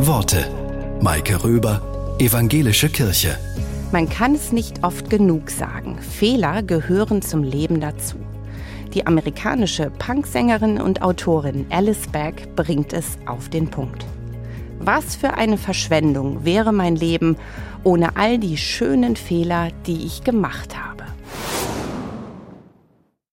Worte. Maike Röber, Evangelische Kirche. Man kann es nicht oft genug sagen. Fehler gehören zum Leben dazu. Die amerikanische Punksängerin und Autorin Alice Beck bringt es auf den Punkt. Was für eine Verschwendung wäre mein Leben ohne all die schönen Fehler, die ich gemacht habe.